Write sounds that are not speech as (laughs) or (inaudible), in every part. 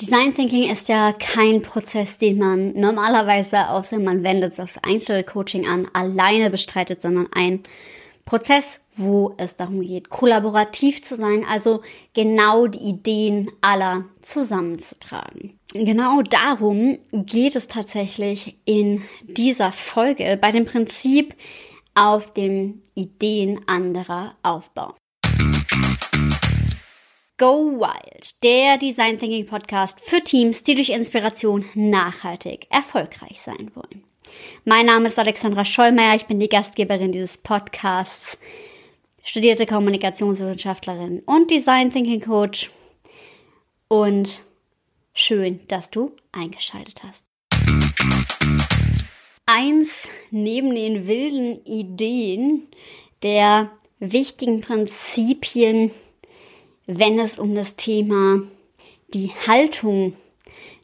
Design Thinking ist ja kein Prozess, den man normalerweise, außer man wendet aufs Einzelcoaching an, alleine bestreitet, sondern ein Prozess, wo es darum geht, kollaborativ zu sein, also genau die Ideen aller zusammenzutragen. Genau darum geht es tatsächlich in dieser Folge bei dem Prinzip auf den Ideen anderer aufbauen. Go Wild, der Design Thinking Podcast für Teams, die durch Inspiration nachhaltig erfolgreich sein wollen. Mein Name ist Alexandra Schollmeier, ich bin die Gastgeberin dieses Podcasts, studierte Kommunikationswissenschaftlerin und Design Thinking Coach. Und schön, dass du eingeschaltet hast. Eins neben den wilden Ideen der wichtigen Prinzipien wenn es um das Thema die Haltung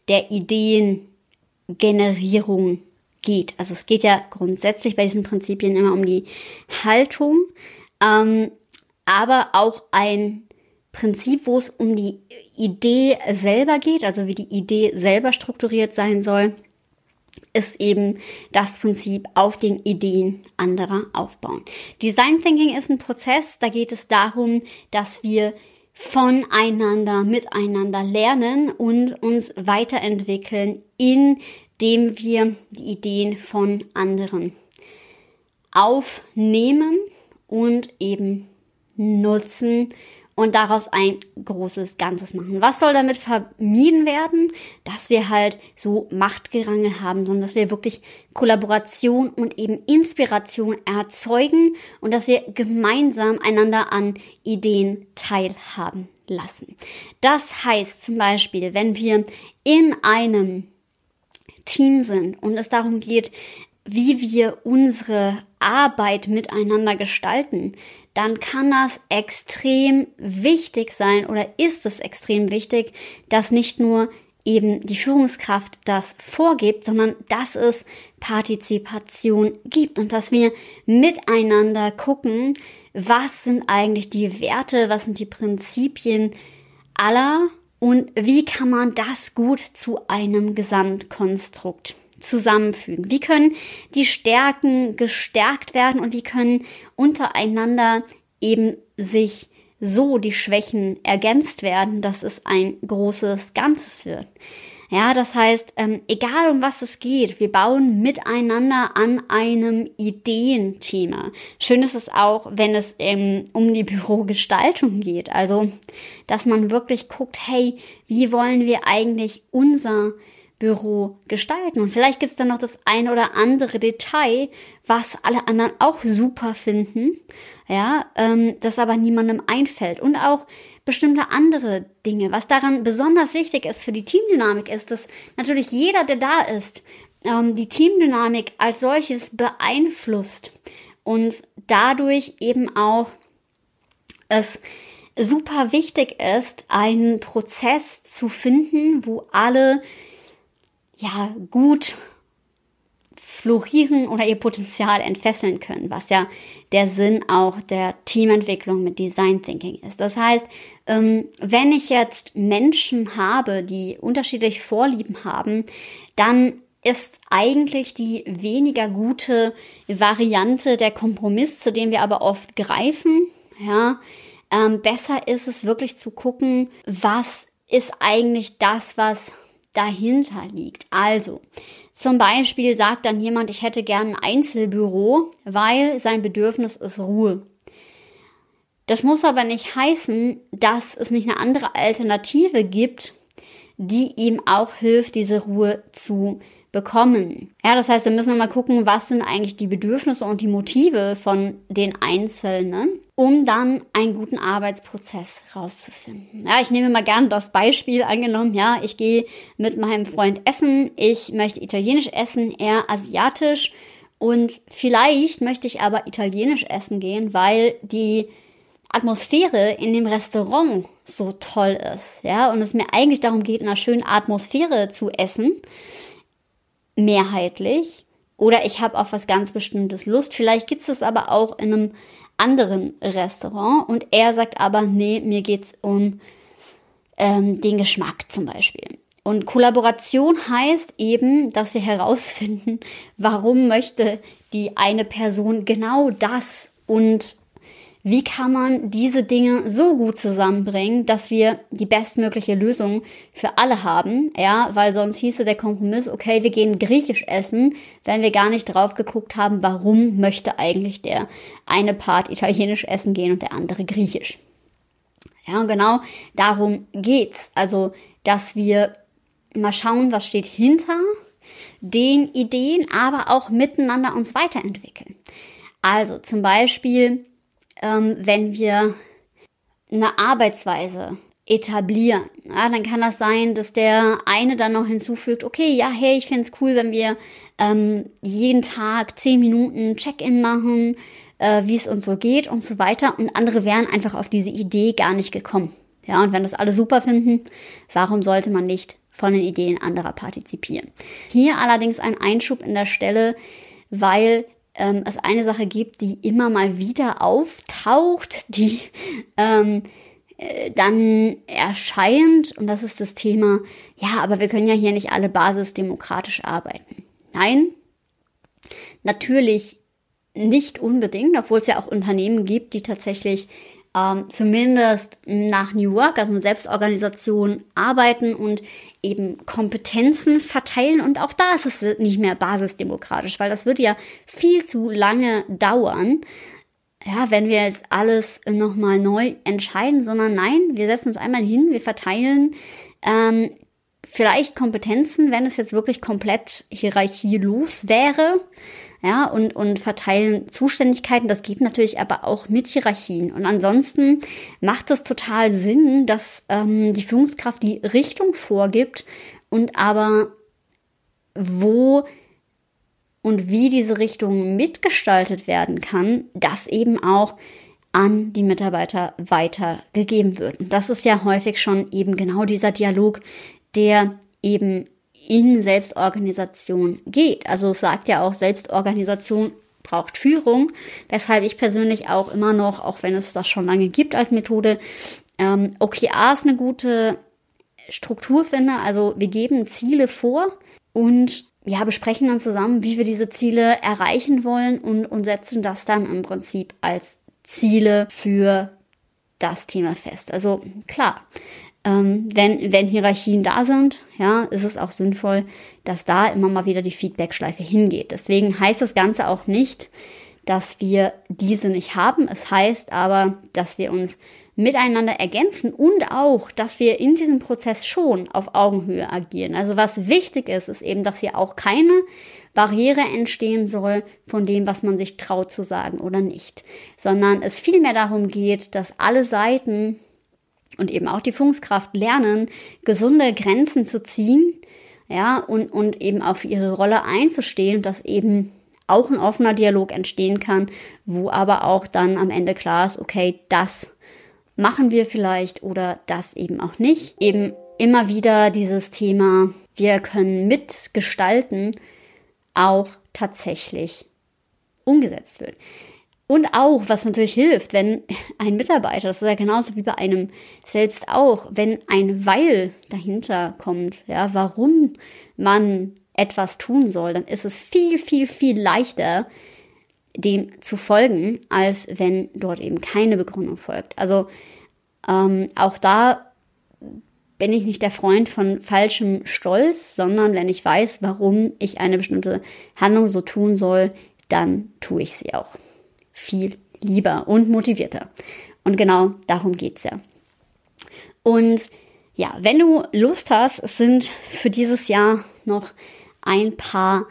der Ideengenerierung geht. Also es geht ja grundsätzlich bei diesen Prinzipien immer um die Haltung, ähm, aber auch ein Prinzip, wo es um die Idee selber geht, also wie die Idee selber strukturiert sein soll, ist eben das Prinzip auf den Ideen anderer aufbauen. Design Thinking ist ein Prozess, da geht es darum, dass wir voneinander, miteinander lernen und uns weiterentwickeln, indem wir die Ideen von anderen aufnehmen und eben nutzen und daraus ein großes Ganzes machen. Was soll damit vermieden werden? Dass wir halt so Machtgerangel haben, sondern dass wir wirklich Kollaboration und eben Inspiration erzeugen und dass wir gemeinsam einander an Ideen teilhaben lassen. Das heißt zum Beispiel, wenn wir in einem Team sind und es darum geht, wie wir unsere Arbeit miteinander gestalten, dann kann das extrem wichtig sein oder ist es extrem wichtig, dass nicht nur eben die Führungskraft das vorgibt, sondern dass es Partizipation gibt und dass wir miteinander gucken, was sind eigentlich die Werte, was sind die Prinzipien aller und wie kann man das gut zu einem Gesamtkonstrukt zusammenfügen? Wie können die Stärken gestärkt werden und wie können untereinander eben sich so die Schwächen ergänzt werden, dass es ein großes Ganzes wird? Ja, das heißt, ähm, egal um was es geht, wir bauen miteinander an einem Ideenthema. Schön ist es auch, wenn es ähm, um die (laughs) Bürogestaltung geht. Also, dass man wirklich guckt, hey, wie wollen wir eigentlich unser Büro gestalten. Und vielleicht gibt es dann noch das ein oder andere Detail, was alle anderen auch super finden, ja, ähm, das aber niemandem einfällt. Und auch bestimmte andere Dinge. Was daran besonders wichtig ist für die Teamdynamik, ist, dass natürlich jeder, der da ist, ähm, die Teamdynamik als solches beeinflusst und dadurch eben auch es super wichtig ist, einen Prozess zu finden, wo alle ja gut florieren oder ihr Potenzial entfesseln können, was ja der Sinn auch der Teamentwicklung mit Design Thinking ist. Das heißt, ähm, wenn ich jetzt Menschen habe, die unterschiedlich Vorlieben haben, dann ist eigentlich die weniger gute Variante der Kompromiss, zu dem wir aber oft greifen. Ja, ähm, besser ist es wirklich zu gucken, was ist eigentlich das, was dahinter liegt. Also, zum Beispiel sagt dann jemand, ich hätte gern ein Einzelbüro, weil sein Bedürfnis ist Ruhe. Das muss aber nicht heißen, dass es nicht eine andere Alternative gibt, die ihm auch hilft, diese Ruhe zu bekommen. Ja, das heißt, wir müssen mal gucken, was sind eigentlich die Bedürfnisse und die Motive von den Einzelnen, um dann einen guten Arbeitsprozess rauszufinden. Ja, ich nehme mal gerne das Beispiel angenommen, ja, ich gehe mit meinem Freund essen, ich möchte italienisch essen, er asiatisch. Und vielleicht möchte ich aber italienisch essen gehen, weil die Atmosphäre in dem Restaurant so toll ist, ja, und es mir eigentlich darum geht, in einer schönen Atmosphäre zu essen mehrheitlich oder ich habe auf was ganz Bestimmtes Lust. Vielleicht gibt es aber auch in einem anderen Restaurant und er sagt aber, nee, mir geht's um ähm, den Geschmack zum Beispiel. Und Kollaboration heißt eben, dass wir herausfinden, (laughs) warum möchte die eine Person genau das und wie kann man diese Dinge so gut zusammenbringen, dass wir die bestmögliche Lösung für alle haben, ja, weil sonst hieße der Kompromiss, okay, wir gehen griechisch essen, wenn wir gar nicht drauf geguckt haben, warum möchte eigentlich der eine Part italienisch essen gehen und der andere griechisch. Ja, und genau darum geht's. Also, dass wir mal schauen, was steht hinter den Ideen, aber auch miteinander uns weiterentwickeln. Also zum Beispiel, ähm, wenn wir eine Arbeitsweise etablieren, ja, dann kann das sein, dass der eine dann noch hinzufügt, okay, ja, hey, ich fände es cool, wenn wir ähm, jeden Tag zehn Minuten Check-in machen, äh, wie es uns so geht und so weiter. Und andere wären einfach auf diese Idee gar nicht gekommen. Ja, und wenn das alle super finden, warum sollte man nicht von den Ideen anderer partizipieren? Hier allerdings ein Einschub in der Stelle, weil ähm, es eine Sache gibt, die immer mal wieder auftaucht, die ähm, äh, dann erscheint, und das ist das Thema, ja, aber wir können ja hier nicht alle basisdemokratisch arbeiten. Nein, natürlich nicht unbedingt, obwohl es ja auch Unternehmen gibt, die tatsächlich ähm, zumindest nach New Work, also mit Selbstorganisation, arbeiten und eben Kompetenzen verteilen. Und auch da ist es nicht mehr basisdemokratisch, weil das wird ja viel zu lange dauern. Ja, wenn wir jetzt alles nochmal neu entscheiden, sondern nein, wir setzen uns einmal hin, wir verteilen ähm, vielleicht Kompetenzen, wenn es jetzt wirklich komplett hierarchielos wäre ja, und, und verteilen Zuständigkeiten. Das geht natürlich aber auch mit Hierarchien. Und ansonsten macht es total Sinn, dass ähm, die Führungskraft die Richtung vorgibt und aber wo und wie diese Richtung mitgestaltet werden kann, das eben auch an die Mitarbeiter weitergegeben wird. Und das ist ja häufig schon eben genau dieser Dialog, der eben in Selbstorganisation geht. Also es sagt ja auch, Selbstorganisation braucht Führung, weshalb ich persönlich auch immer noch, auch wenn es das schon lange gibt als Methode, ähm, OKRs eine gute Struktur finde. Also wir geben Ziele vor und ja, besprechen dann zusammen, wie wir diese Ziele erreichen wollen und, und setzen das dann im Prinzip als Ziele für das Thema fest. Also klar, ähm, wenn, wenn Hierarchien da sind, ja, ist es auch sinnvoll, dass da immer mal wieder die Feedback-Schleife hingeht. Deswegen heißt das Ganze auch nicht, dass wir diese nicht haben. Es heißt aber, dass wir uns miteinander ergänzen und auch, dass wir in diesem Prozess schon auf Augenhöhe agieren. Also was wichtig ist, ist eben, dass hier auch keine Barriere entstehen soll von dem, was man sich traut zu sagen oder nicht, sondern es vielmehr darum geht, dass alle Seiten und eben auch die Führungskraft lernen, gesunde Grenzen zu ziehen, ja, und, und eben auf ihre Rolle einzustehen, dass eben auch ein offener Dialog entstehen kann, wo aber auch dann am Ende klar ist, okay, das machen wir vielleicht oder das eben auch nicht. Eben immer wieder dieses Thema, wir können mitgestalten, auch tatsächlich umgesetzt wird. Und auch, was natürlich hilft, wenn ein Mitarbeiter, das ist ja genauso wie bei einem selbst auch, wenn ein Weil dahinter kommt, ja, warum man etwas tun soll, dann ist es viel, viel, viel leichter, dem zu folgen, als wenn dort eben keine Begründung folgt. Also ähm, auch da bin ich nicht der Freund von falschem Stolz, sondern wenn ich weiß, warum ich eine bestimmte Handlung so tun soll, dann tue ich sie auch viel lieber und motivierter. Und genau darum geht's ja. Und ja, wenn du Lust hast, es sind für dieses Jahr noch ein paar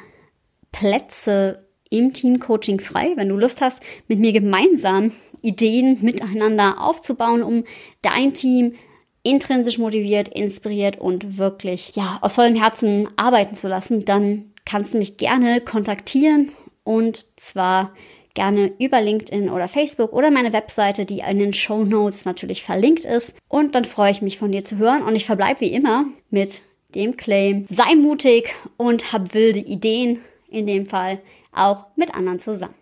Plätze im Teamcoaching frei. Wenn du Lust hast, mit mir gemeinsam Ideen miteinander aufzubauen, um dein Team intrinsisch motiviert, inspiriert und wirklich, ja, aus vollem Herzen arbeiten zu lassen, dann kannst du mich gerne kontaktieren und zwar gerne über LinkedIn oder Facebook oder meine Webseite, die in den Show Notes natürlich verlinkt ist. Und dann freue ich mich von dir zu hören. Und ich verbleibe wie immer mit dem Claim, sei mutig und hab wilde Ideen, in dem Fall auch mit anderen zusammen.